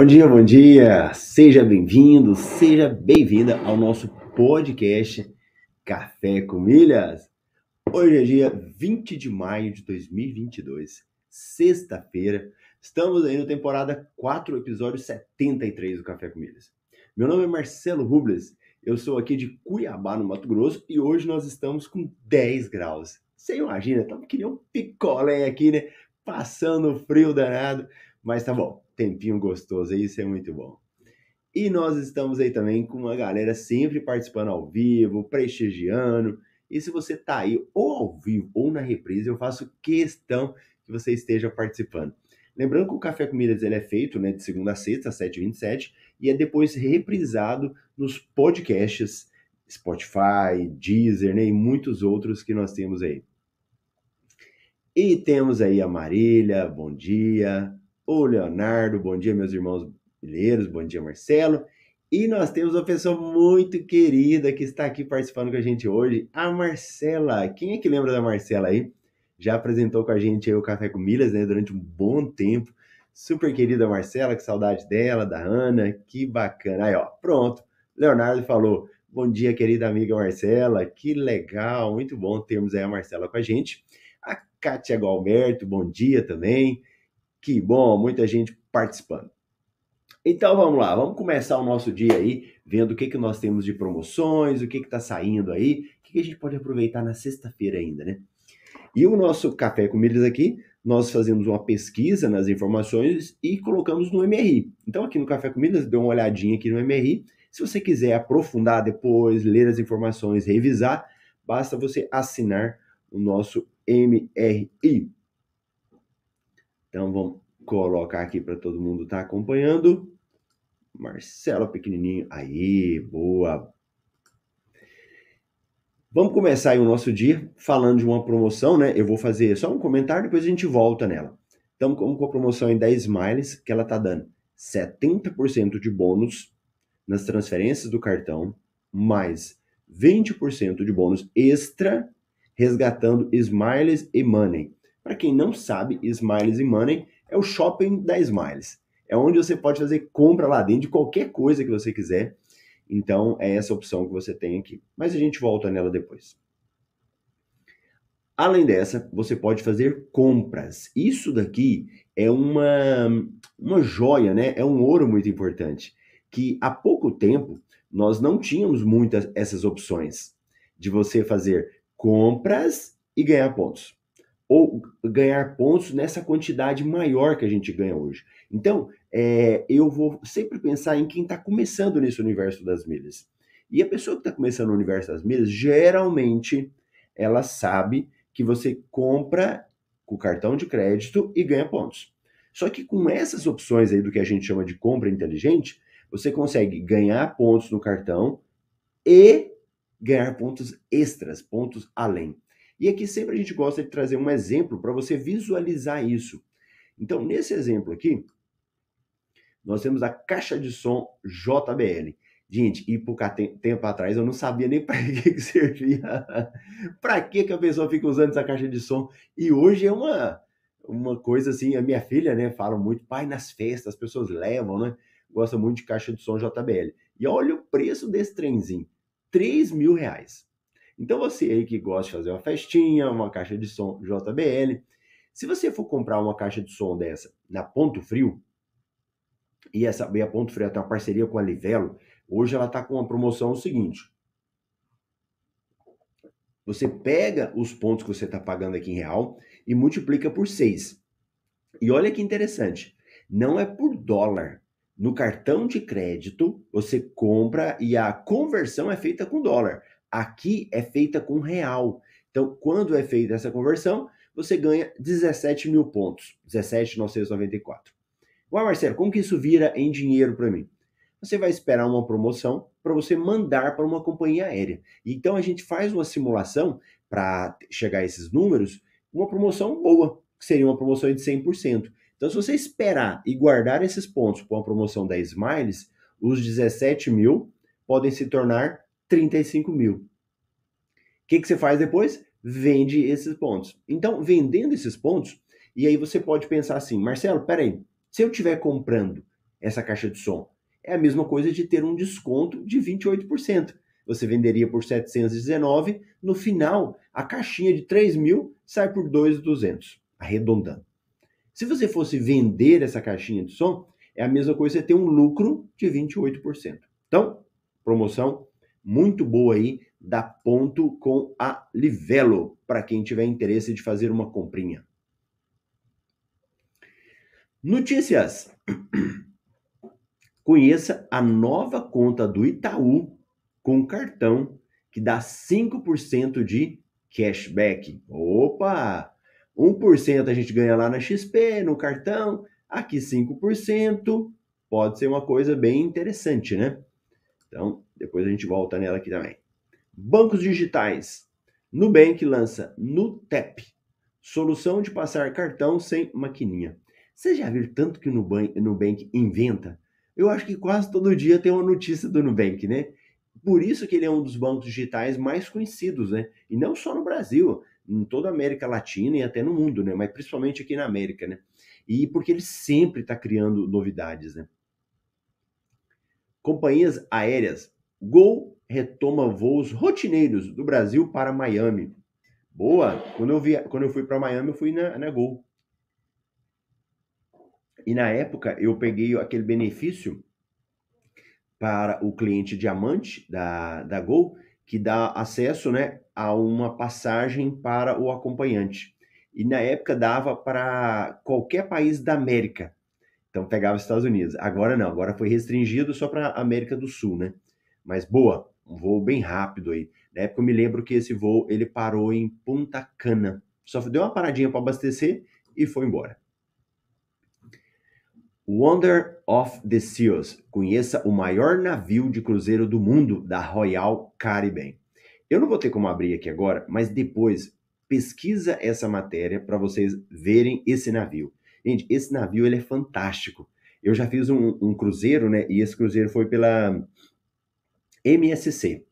Bom dia, bom dia! Seja bem-vindo, seja bem-vinda ao nosso podcast Café com Milhas. Hoje é dia 20 de maio de 2022, sexta-feira. Estamos aí na temporada 4, episódio 73 do Café com Milhas. Meu nome é Marcelo Rubles, eu sou aqui de Cuiabá, no Mato Grosso, e hoje nós estamos com 10 graus. Você imagina, estamos que nem um picolé aqui, né? Passando frio danado, mas tá bom tempinho gostoso aí, isso é muito bom. E nós estamos aí também com uma galera sempre participando ao vivo, prestigiando. E se você tá aí ou ao vivo ou na reprise, eu faço questão que você esteja participando. Lembrando que o Café com Milhas ele é feito né, de segunda a sexta, às 7h27, e é depois reprisado nos podcasts Spotify, Deezer né, e muitos outros que nós temos aí. E temos aí a Marília, bom dia o Leonardo, bom dia, meus irmãos bilheiros, bom dia, Marcelo. E nós temos uma pessoa muito querida que está aqui participando com a gente hoje, a Marcela. Quem é que lembra da Marcela aí? Já apresentou com a gente o Café com Milhas, né, durante um bom tempo. Super querida Marcela, que saudade dela, da Ana, que bacana. Aí, ó, pronto. Leonardo falou: Bom dia, querida amiga Marcela, que legal, muito bom termos aí a Marcela com a gente. A Kátia Galberto, bom dia também. Que bom, muita gente participando. Então vamos lá, vamos começar o nosso dia aí vendo o que, que nós temos de promoções, o que está saindo aí, o que, que a gente pode aproveitar na sexta-feira ainda, né? E o nosso Café com Milhas aqui, nós fazemos uma pesquisa nas informações e colocamos no MRI. Então aqui no Café com Milhas, dê uma olhadinha aqui no MRI. Se você quiser aprofundar depois, ler as informações, revisar, basta você assinar o nosso MRI. Então vamos colocar aqui para todo mundo estar tá acompanhando. Marcelo pequenininho, aí, boa. Vamos começar o nosso dia falando de uma promoção, né? Eu vou fazer só um comentário, depois a gente volta nela. Então, como com a promoção em 10 miles, que ela tá dando 70% de bônus nas transferências do cartão, mais 20% de bônus extra resgatando Smiles e Money. Para quem não sabe, Smiles e Money é o shopping da Smiles. É onde você pode fazer compra lá dentro de qualquer coisa que você quiser. Então, é essa opção que você tem aqui. Mas a gente volta nela depois. Além dessa, você pode fazer compras. Isso daqui é uma, uma joia, né? É um ouro muito importante. Que há pouco tempo nós não tínhamos muitas essas opções de você fazer compras e ganhar pontos ou ganhar pontos nessa quantidade maior que a gente ganha hoje. Então, é, eu vou sempre pensar em quem está começando nesse universo das milhas. E a pessoa que está começando no universo das milhas, geralmente, ela sabe que você compra com cartão de crédito e ganha pontos. Só que com essas opções aí do que a gente chama de compra inteligente, você consegue ganhar pontos no cartão e ganhar pontos extras, pontos além. E aqui sempre a gente gosta de trazer um exemplo para você visualizar isso. Então, nesse exemplo aqui, nós temos a caixa de som JBL. Gente, e por tempo atrás eu não sabia nem para que, que servia. para que, que a pessoa fica usando essa caixa de som? E hoje é uma, uma coisa assim, a minha filha, né, fala muito, pai, nas festas, as pessoas levam, né? Gosta muito de caixa de som JBL. E olha o preço desse trenzinho: 3 mil reais. Então você aí que gosta de fazer uma festinha, uma caixa de som JBL, se você for comprar uma caixa de som dessa na Ponto Frio, e essa e a Ponto Frio tem uma parceria com a Livelo, hoje ela está com uma promoção seguinte, Você pega os pontos que você está pagando aqui em real e multiplica por 6. E olha que interessante, não é por dólar. No cartão de crédito, você compra e a conversão é feita com dólar. Aqui é feita com real. Então, quando é feita essa conversão, você ganha 17 mil pontos, 17,994. Ué, Marcelo, como que isso vira em dinheiro para mim? Você vai esperar uma promoção para você mandar para uma companhia aérea. Então a gente faz uma simulação para chegar a esses números, uma promoção boa, que seria uma promoção de 100%. Então, se você esperar e guardar esses pontos para uma promoção da Smiles, os 17 mil podem se tornar 35 mil. O que, que você faz depois? Vende esses pontos. Então, vendendo esses pontos, e aí você pode pensar assim, Marcelo, peraí, se eu estiver comprando essa caixa de som, é a mesma coisa de ter um desconto de 28%. Você venderia por 719, no final, a caixinha de 3 mil sai por 2,200, arredondando. Se você fosse vender essa caixinha de som, é a mesma coisa você ter um lucro de 28%. Então, promoção muito boa aí da Ponto com a Livelo, para quem tiver interesse de fazer uma comprinha. Notícias. Conheça a nova conta do Itaú com cartão que dá 5% de cashback. Opa! 1% a gente ganha lá na XP, no cartão, aqui 5%. Pode ser uma coisa bem interessante, né? Então, depois a gente volta nela aqui também. Bancos digitais. Nubank lança Nutep, solução de passar cartão sem maquininha. Você já viu tanto que o Nubank, inventa? Eu acho que quase todo dia tem uma notícia do Nubank, né? Por isso que ele é um dos bancos digitais mais conhecidos, né? E não só no Brasil, em toda a América Latina e até no mundo, né? Mas principalmente aqui na América, né? E porque ele sempre está criando novidades, né? Companhias aéreas. Gol retoma voos rotineiros do Brasil para Miami. Boa! Quando eu, vi, quando eu fui para Miami, eu fui na, na Gol. E na época eu peguei aquele benefício para o cliente diamante da, da Gol, que dá acesso né, a uma passagem para o acompanhante. E na época dava para qualquer país da América. Então pegava os Estados Unidos. Agora não, agora foi restringido só para América do Sul, né? Mas boa, um voo bem rápido aí. Na época eu me lembro que esse voo ele parou em Punta Cana. Só deu uma paradinha para abastecer e foi embora. Wonder of the Seas. Conheça o maior navio de cruzeiro do mundo da Royal Caribbean. Eu não vou ter como abrir aqui agora, mas depois pesquisa essa matéria para vocês verem esse navio. Gente, esse navio ele é fantástico. Eu já fiz um, um cruzeiro, né? E esse cruzeiro foi pela MSC.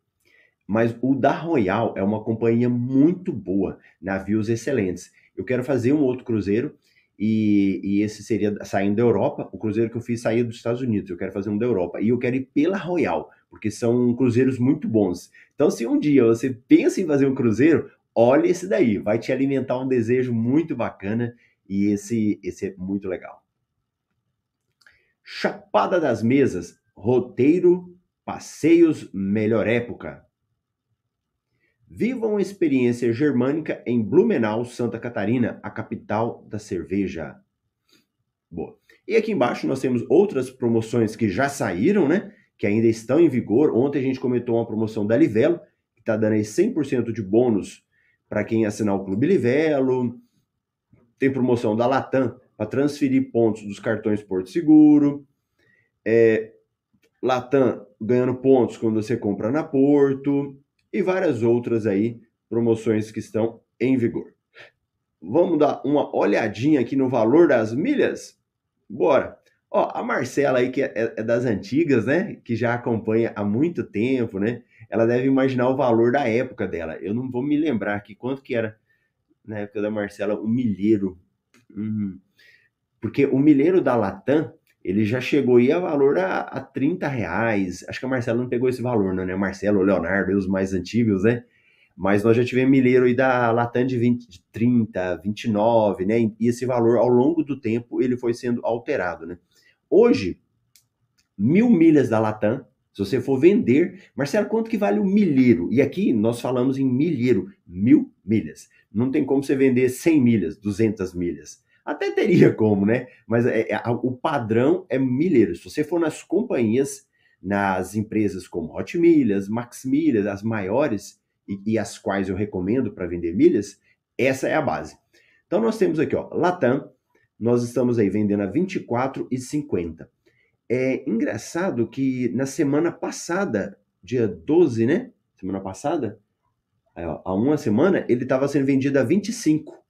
Mas o da Royal é uma companhia muito boa, navios excelentes. Eu quero fazer um outro cruzeiro e, e, esse seria saindo da Europa. O cruzeiro que eu fiz saía dos Estados Unidos. Eu quero fazer um da Europa. E eu quero ir pela Royal, porque são cruzeiros muito bons. Então, se um dia você pensa em fazer um cruzeiro, olhe esse daí. Vai te alimentar um desejo muito bacana. E esse, esse é muito legal. Chapada das Mesas, roteiro, passeios, melhor época. Viva uma experiência germânica em Blumenau, Santa Catarina, a capital da cerveja. Boa. E aqui embaixo nós temos outras promoções que já saíram, né? Que ainda estão em vigor. Ontem a gente comentou uma promoção da Livelo, que está dando aí 100% de bônus para quem assinar o Clube Livelo. Tem promoção da Latam para transferir pontos dos cartões Porto Seguro. É, Latam ganhando pontos quando você compra na Porto e várias outras aí promoções que estão em vigor. Vamos dar uma olhadinha aqui no valor das milhas? Bora! Ó, a Marcela aí, que é, é das antigas, né? Que já acompanha há muito tempo, né? Ela deve imaginar o valor da época dela. Eu não vou me lembrar aqui quanto que era na época da Marcela o milheiro. Uhum. Porque o milheiro da Latam, ele já chegou aí a valor a, a 30 reais. Acho que a Marcela não pegou esse valor, não, né? Marcelo, Leonardo, os mais antigos, né? Mas nós já tivemos milheiro aí da Latam de, 20, de 30, 29, né? E esse valor, ao longo do tempo, ele foi sendo alterado, né? Hoje, mil milhas da Latam Se você for vender, Marcelo, quanto que vale o milheiro? E aqui nós falamos em milheiro, mil milhas. Não tem como você vender 100 milhas, 200 milhas. Até teria como, né? Mas é, é, o padrão é milheiro. Se você for nas companhias, nas empresas como Hot Milhas, Max Milhas, as maiores e, e as quais eu recomendo para vender milhas, essa é a base. Então nós temos aqui, ó, Latam, nós estamos aí vendendo a 24,50. É engraçado que na semana passada, dia 12, né? Semana passada, há uma semana, ele estava sendo vendido a 25.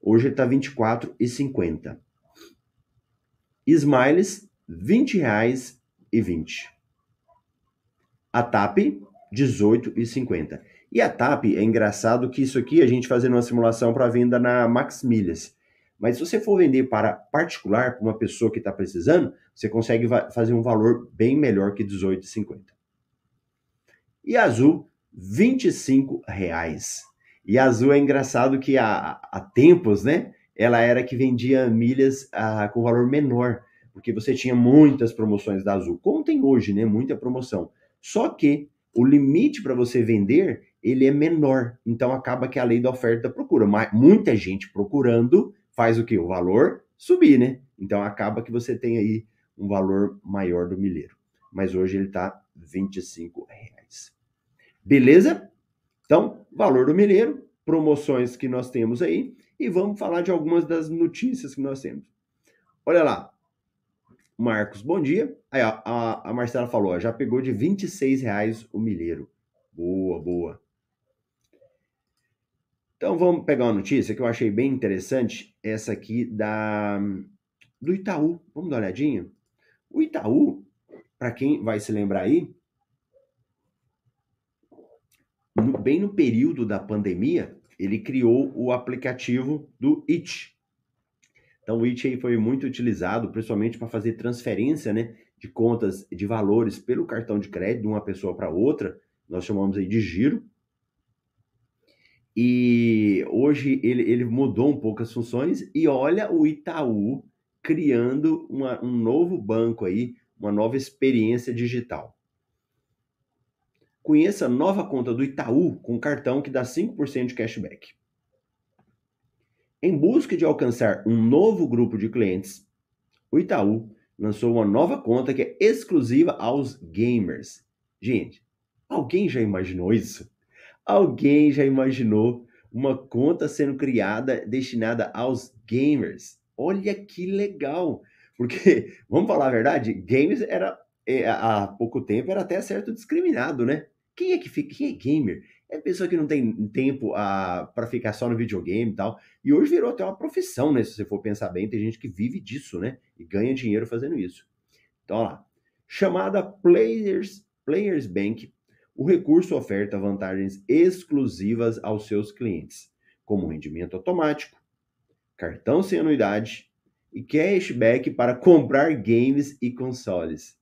Hoje ele está 24,50. Smiles, 20 reais e 20. A TAP, 18,50. E a TAP, é engraçado que isso aqui a gente fazendo uma simulação para venda na Max Milhas. Mas se você for vender para particular, para uma pessoa que está precisando, você consegue fazer um valor bem melhor que R$18,50. E Azul, 25,00 reais. E Azul é engraçado que há, há tempos, né? Ela era que vendia milhas ah, com valor menor, porque você tinha muitas promoções da Azul, como tem hoje, né? Muita promoção. Só que o limite para você vender ele é menor, então acaba que a lei da oferta procura. Mas muita gente procurando faz o que? O valor subir, né? Então acaba que você tem aí um valor maior do milheiro. Mas hoje ele está 25 reais. Beleza? Então, valor do milheiro, promoções que nós temos aí e vamos falar de algumas das notícias que nós temos. Olha lá. Marcos, bom dia. Aí, ó, a, a Marcela falou, ó, já pegou de 26 reais o milheiro. Boa, boa. Então vamos pegar uma notícia que eu achei bem interessante, essa aqui da do Itaú. Vamos dar uma olhadinha? O Itaú, para quem vai se lembrar aí, no, bem no período da pandemia, ele criou o aplicativo do It. Então o It aí foi muito utilizado, principalmente para fazer transferência, né, de contas de valores pelo cartão de crédito de uma pessoa para outra. Nós chamamos aí de giro. E hoje ele, ele mudou um pouco as funções e olha o Itaú criando uma, um novo banco aí, uma nova experiência digital. Conheça a nova conta do Itaú com cartão que dá 5% de cashback. Em busca de alcançar um novo grupo de clientes, o Itaú lançou uma nova conta que é exclusiva aos gamers. Gente, alguém já imaginou isso? Alguém já imaginou uma conta sendo criada destinada aos gamers? Olha que legal! Porque, vamos falar a verdade, games era é, há pouco tempo era até certo discriminado, né? Quem é que fica? Quem é gamer? É pessoa que não tem tempo ah, para ficar só no videogame e tal. E hoje virou até uma profissão, né? Se você for pensar bem, tem gente que vive disso, né? E ganha dinheiro fazendo isso. Então, olha lá. Chamada Players, Players Bank o recurso oferta vantagens exclusivas aos seus clientes, como rendimento automático, cartão sem anuidade e cashback para comprar games e consoles.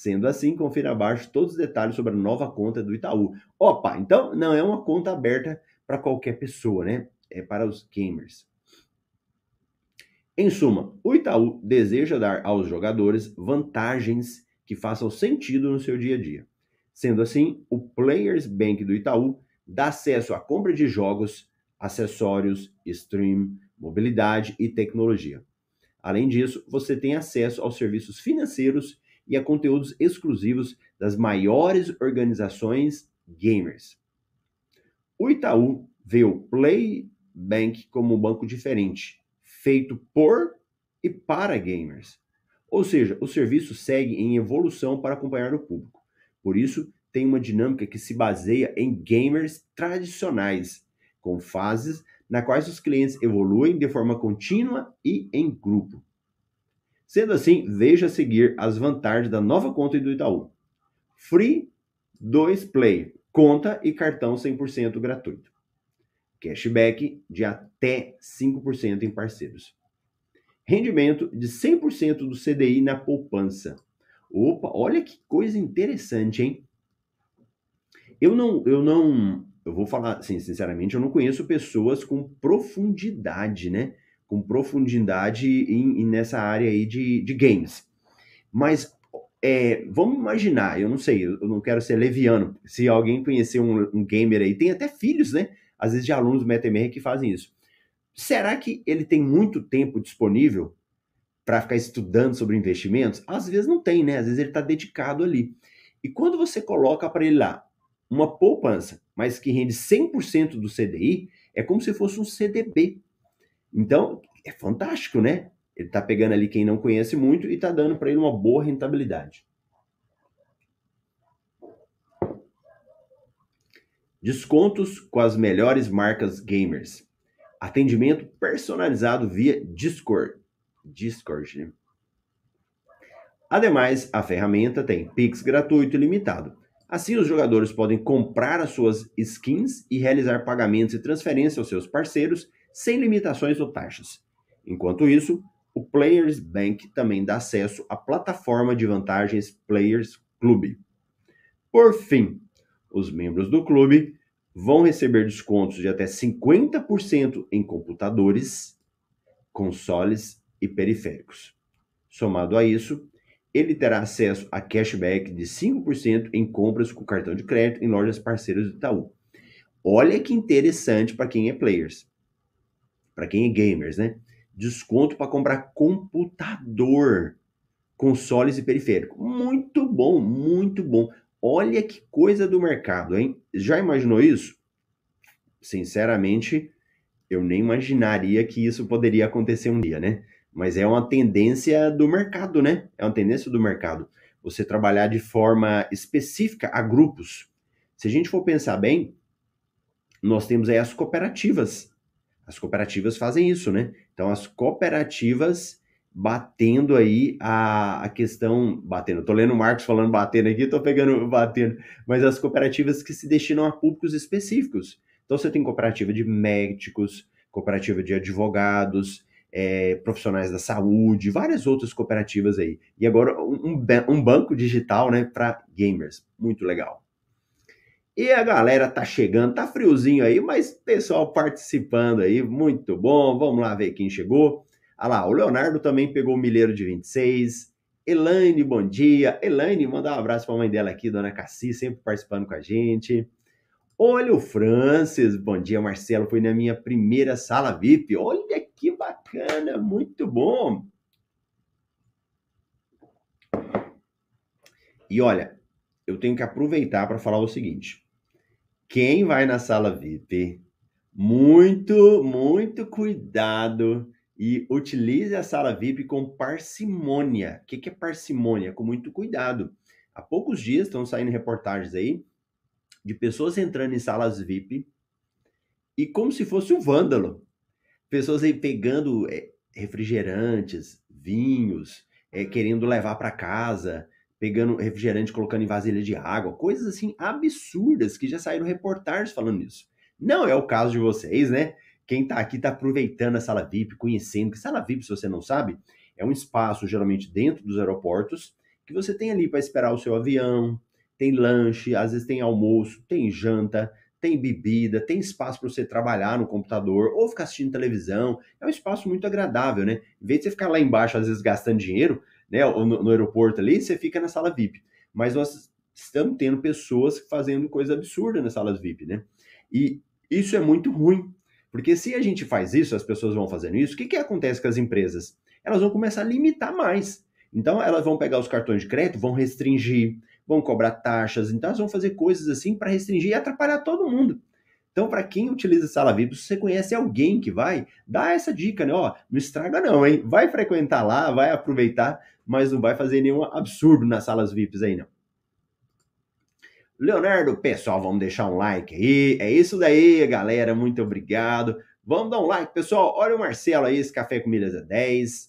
Sendo assim, confira abaixo todos os detalhes sobre a nova conta do Itaú. Opa, então não é uma conta aberta para qualquer pessoa, né? É para os gamers. Em suma, o Itaú deseja dar aos jogadores vantagens que façam sentido no seu dia a dia. Sendo assim, o Players Bank do Itaú dá acesso à compra de jogos, acessórios, stream, mobilidade e tecnologia. Além disso, você tem acesso aos serviços financeiros e a conteúdos exclusivos das maiores organizações gamers. O Itaú vê o Play Bank como um banco diferente, feito por e para gamers. Ou seja, o serviço segue em evolução para acompanhar o público. Por isso, tem uma dinâmica que se baseia em gamers tradicionais, com fases na quais os clientes evoluem de forma contínua e em grupo. Sendo assim, veja a seguir as vantagens da nova conta do Itaú. Free 2 Play, conta e cartão 100% gratuito. Cashback de até 5% em parceiros. Rendimento de 100% do CDI na poupança Opa, olha que coisa interessante, hein? Eu não, eu não, eu vou falar assim, sinceramente, eu não conheço pessoas com profundidade, né? Com profundidade em, em nessa área aí de, de games. Mas é, vamos imaginar, eu não sei, eu não quero ser leviano. Se alguém conhecer um, um gamer aí, tem até filhos, né? Às vezes de alunos do MetaMR que fazem isso. Será que ele tem muito tempo disponível para ficar estudando sobre investimentos? Às vezes não tem, né? Às vezes ele está dedicado ali. E quando você coloca para ele lá uma poupança, mas que rende 100% do CDI, é como se fosse um CDB. Então, é fantástico, né? Ele está pegando ali quem não conhece muito e está dando para ele uma boa rentabilidade. Descontos com as melhores marcas gamers. Atendimento personalizado via Discord. Discord, né? Ademais, a ferramenta tem Pix gratuito e limitado. Assim, os jogadores podem comprar as suas skins e realizar pagamentos e transferências aos seus parceiros sem limitações ou taxas. Enquanto isso, o Players Bank também dá acesso à plataforma de vantagens Players Club. Por fim, os membros do clube vão receber descontos de até 50% em computadores, consoles e periféricos. Somado a isso, ele terá acesso a cashback de 5% em compras com cartão de crédito em lojas parceiras do Itaú. Olha que interessante para quem é players, para quem é gamers, né? Desconto para comprar computador, consoles e periférico. Muito bom, muito bom. Olha que coisa do mercado, hein? Já imaginou isso? Sinceramente, eu nem imaginaria que isso poderia acontecer um dia, né? Mas é uma tendência do mercado, né? É uma tendência do mercado. Você trabalhar de forma específica a grupos. Se a gente for pensar bem, nós temos aí as cooperativas. As cooperativas fazem isso, né? Então, as cooperativas batendo aí a, a questão. Batendo, tô lendo o Marcos falando batendo aqui, tô pegando batendo. Mas as cooperativas que se destinam a públicos específicos. Então, você tem cooperativa de médicos, cooperativa de advogados, é, profissionais da saúde, várias outras cooperativas aí. E agora um, um banco digital, né, para gamers. Muito legal. E a galera tá chegando, tá friozinho aí, mas pessoal participando aí, muito bom. Vamos lá ver quem chegou. Ah lá, o Leonardo também pegou o milheiro de 26. Elaine, bom dia. Elaine, manda um abraço para a mãe dela aqui, dona Cassi, sempre participando com a gente. Olha o Francis, bom dia, Marcelo. Foi na minha primeira sala VIP. Olha que bacana, muito bom. E olha, eu tenho que aproveitar para falar o seguinte: quem vai na sala VIP, muito, muito cuidado e utilize a sala VIP com parcimônia. O que é parcimônia? Com muito cuidado. Há poucos dias estão saindo reportagens aí de pessoas entrando em salas VIP e como se fosse um vândalo. Pessoas aí pegando é, refrigerantes, vinhos, é, querendo levar para casa, pegando refrigerante, colocando em vasilha de água, coisas assim absurdas que já saíram reportagens falando isso. Não é o caso de vocês, né? Quem tá aqui tá aproveitando a sala VIP, conhecendo que sala VIP, se você não sabe, é um espaço geralmente dentro dos aeroportos que você tem ali para esperar o seu avião, tem lanche, às vezes tem almoço, tem janta, tem bebida, tem espaço para você trabalhar no computador ou ficar assistindo televisão. É um espaço muito agradável, né? Em vez de você ficar lá embaixo, às vezes gastando dinheiro, né, no, no aeroporto ali, você fica na sala VIP. Mas nós estamos tendo pessoas fazendo coisa absurda nas salas VIP, né? E isso é muito ruim, porque se a gente faz isso, as pessoas vão fazendo isso, o que, que acontece com as empresas? Elas vão começar a limitar mais. Então, elas vão pegar os cartões de crédito, vão restringir, vão cobrar taxas, então elas vão fazer coisas assim para restringir e atrapalhar todo mundo. Então, para quem utiliza sala VIP, se você conhece alguém que vai, dá essa dica, né? Ó, não estraga não, hein? Vai frequentar lá, vai aproveitar, mas não vai fazer nenhum absurdo nas salas VIPs aí, não. Leonardo, pessoal, vamos deixar um like aí. É isso daí, galera. Muito obrigado. Vamos dar um like, pessoal. Olha o Marcelo aí, esse café com milhas é 10.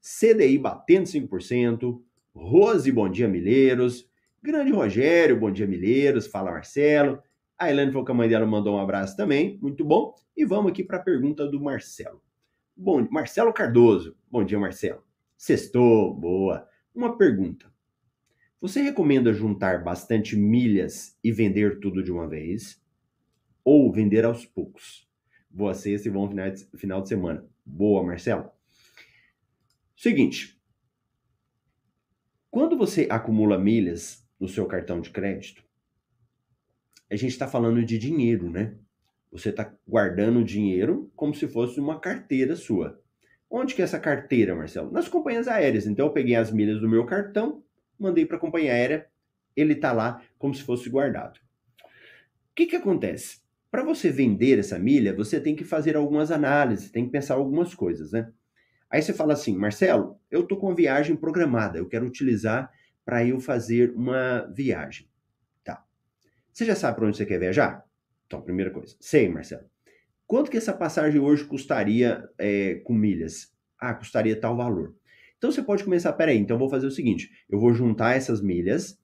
CDI batendo 5%. Rose, bom dia, Milheiros. Grande Rogério, bom dia, Milheiros. Fala, Marcelo. A Elaine falou que a mãe dela mandou um abraço também. Muito bom. E vamos aqui para a pergunta do Marcelo. Bom, Marcelo Cardoso. Bom dia, Marcelo. Sextou, boa. Uma pergunta. Você recomenda juntar bastante milhas e vender tudo de uma vez? Ou vender aos poucos? Boa sexta e bom final de semana. Boa, Marcelo. Seguinte, Quando você acumula milhas no seu cartão de crédito, a gente está falando de dinheiro, né? Você está guardando dinheiro como se fosse uma carteira sua. Onde que é essa carteira, Marcelo? Nas companhias aéreas. Então eu peguei as milhas do meu cartão, mandei para a companhia aérea, ele está lá como se fosse guardado. O que, que acontece? Para você vender essa milha, você tem que fazer algumas análises, tem que pensar algumas coisas, né? Aí você fala assim, Marcelo, eu estou com uma viagem programada, eu quero utilizar para eu fazer uma viagem. Tá. Você já sabe para onde você quer viajar? Então, primeira coisa. Sei, Marcelo. Quanto que essa passagem hoje custaria é, com milhas? Ah, custaria tal valor. Então você pode começar, peraí, então vou fazer o seguinte: eu vou juntar essas milhas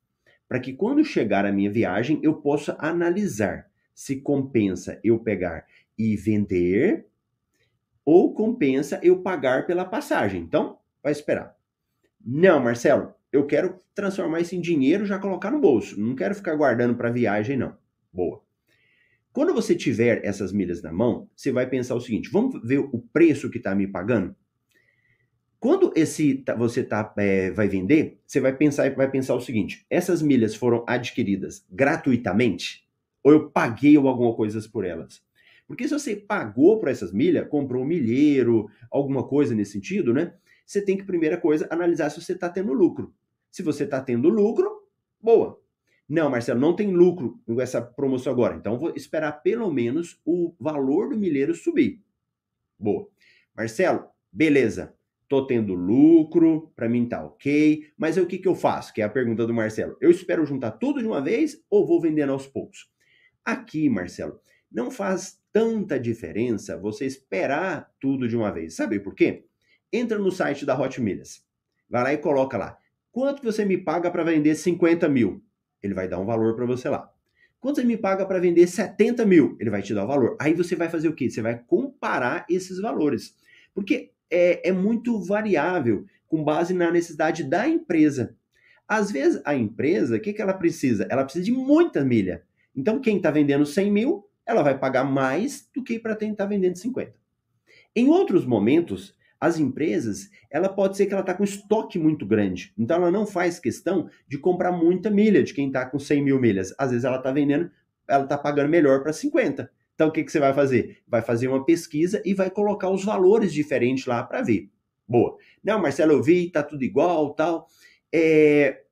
para que quando chegar a minha viagem eu possa analisar se compensa eu pegar e vender ou compensa eu pagar pela passagem. Então, vai esperar. Não, Marcelo, eu quero transformar isso em dinheiro já colocar no bolso. Não quero ficar guardando para viagem, não. Boa. Quando você tiver essas milhas na mão, você vai pensar o seguinte: vamos ver o preço que está me pagando? Quando esse você tá, é, vai vender, você vai pensar, vai pensar o seguinte: essas milhas foram adquiridas gratuitamente? Ou eu paguei alguma coisa por elas? Porque se você pagou por essas milhas, comprou um milheiro, alguma coisa nesse sentido, né? Você tem que, primeira coisa, analisar se você está tendo lucro. Se você está tendo lucro, boa. Não, Marcelo, não tem lucro com essa promoção agora. Então, vou esperar pelo menos o valor do milheiro subir. Boa. Marcelo, beleza. Tô tendo lucro, para mim tá ok. Mas o que, que eu faço? Que é a pergunta do Marcelo. Eu espero juntar tudo de uma vez ou vou vendendo aos poucos? Aqui, Marcelo, não faz tanta diferença você esperar tudo de uma vez. Sabe por quê? Entra no site da Hot Milhas. Vai lá e coloca lá. Quanto você me paga para vender 50 mil? Ele vai dar um valor para você lá. Quanto você me paga para vender 70 mil? Ele vai te dar o valor. Aí você vai fazer o quê? Você vai comparar esses valores. Porque é, é muito variável com base na necessidade da empresa. Às vezes, a empresa, o que, que ela precisa? Ela precisa de muita milha. Então, quem está vendendo 100 mil, ela vai pagar mais do que para quem está vendendo 50. Em outros momentos, as empresas, ela pode ser que ela está com estoque muito grande. Então, ela não faz questão de comprar muita milha de quem está com 100 mil milhas. Às vezes, ela está vendendo, ela está pagando melhor para 50. Então, o que, que você vai fazer? Vai fazer uma pesquisa e vai colocar os valores diferentes lá para ver. Boa. Não, Marcelo, eu vi, tá tudo igual, tal. É...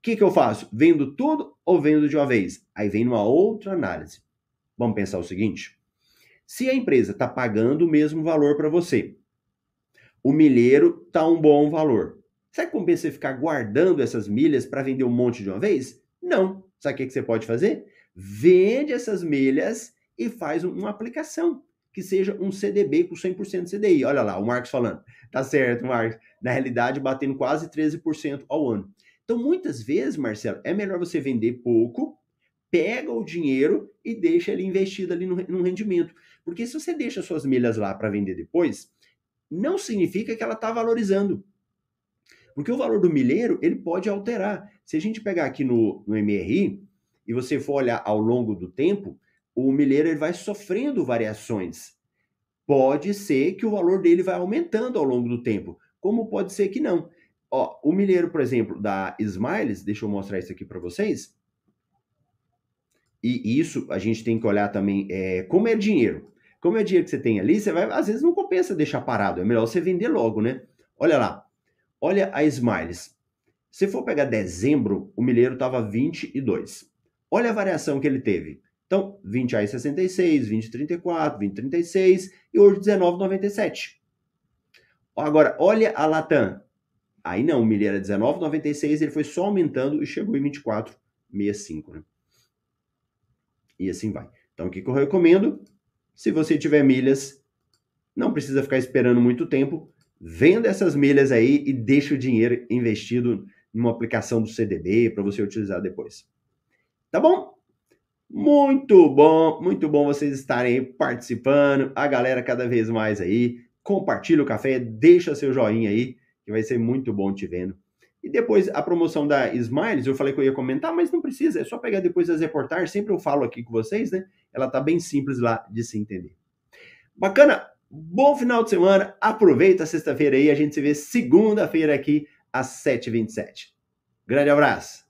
O que, que eu faço? Vendo tudo ou vendo de uma vez? Aí vem uma outra análise. Vamos pensar o seguinte: se a empresa está pagando o mesmo valor para você, o milheiro está um bom valor. Será que compensa você ficar guardando essas milhas para vender um monte de uma vez? Não. Sabe o que, que você pode fazer? Vende essas milhas e faz uma aplicação que seja um CDB com 100% CDI. Olha lá, o Marcos falando. Tá certo, Marcos. Na realidade, batendo quase 13% ao ano. Então, muitas vezes, Marcelo, é melhor você vender pouco, pega o dinheiro e deixa ele investido ali no, no rendimento. Porque se você deixa suas milhas lá para vender depois, não significa que ela está valorizando. Porque o valor do milheiro, ele pode alterar. Se a gente pegar aqui no, no MRI, e você for olhar ao longo do tempo, o milheiro ele vai sofrendo variações. Pode ser que o valor dele vai aumentando ao longo do tempo, como pode ser que não. Ó, o milheiro, por exemplo, da Smiles, deixa eu mostrar isso aqui para vocês. E isso a gente tem que olhar também é, como é dinheiro. Como é dinheiro que você tem ali, você vai, às vezes não compensa deixar parado, é melhor você vender logo, né? Olha lá, olha a Smiles. Se for pegar dezembro, o milheiro estava 22. Olha a variação que ele teve. Então, 20 aí 66, 20 34, 20 36 e hoje 19,97. Agora, olha a Latam. Aí não, o milho era 19,96, ele foi só aumentando e chegou em 24,65, né? E assim vai. Então, o que, que eu recomendo? Se você tiver milhas, não precisa ficar esperando muito tempo, venda essas milhas aí e deixa o dinheiro investido numa aplicação do CDB para você utilizar depois. Tá bom? Muito bom, muito bom vocês estarem participando, a galera cada vez mais aí. Compartilha o café, deixa seu joinha aí, que vai ser muito bom te vendo. E depois a promoção da Smiles, eu falei que eu ia comentar, mas não precisa, é só pegar depois as reportagens, sempre eu falo aqui com vocês, né? ela tá bem simples lá de se entender. Bacana? Bom final de semana. Aproveita a sexta-feira aí. A gente se vê segunda-feira aqui às 7h27. Grande abraço!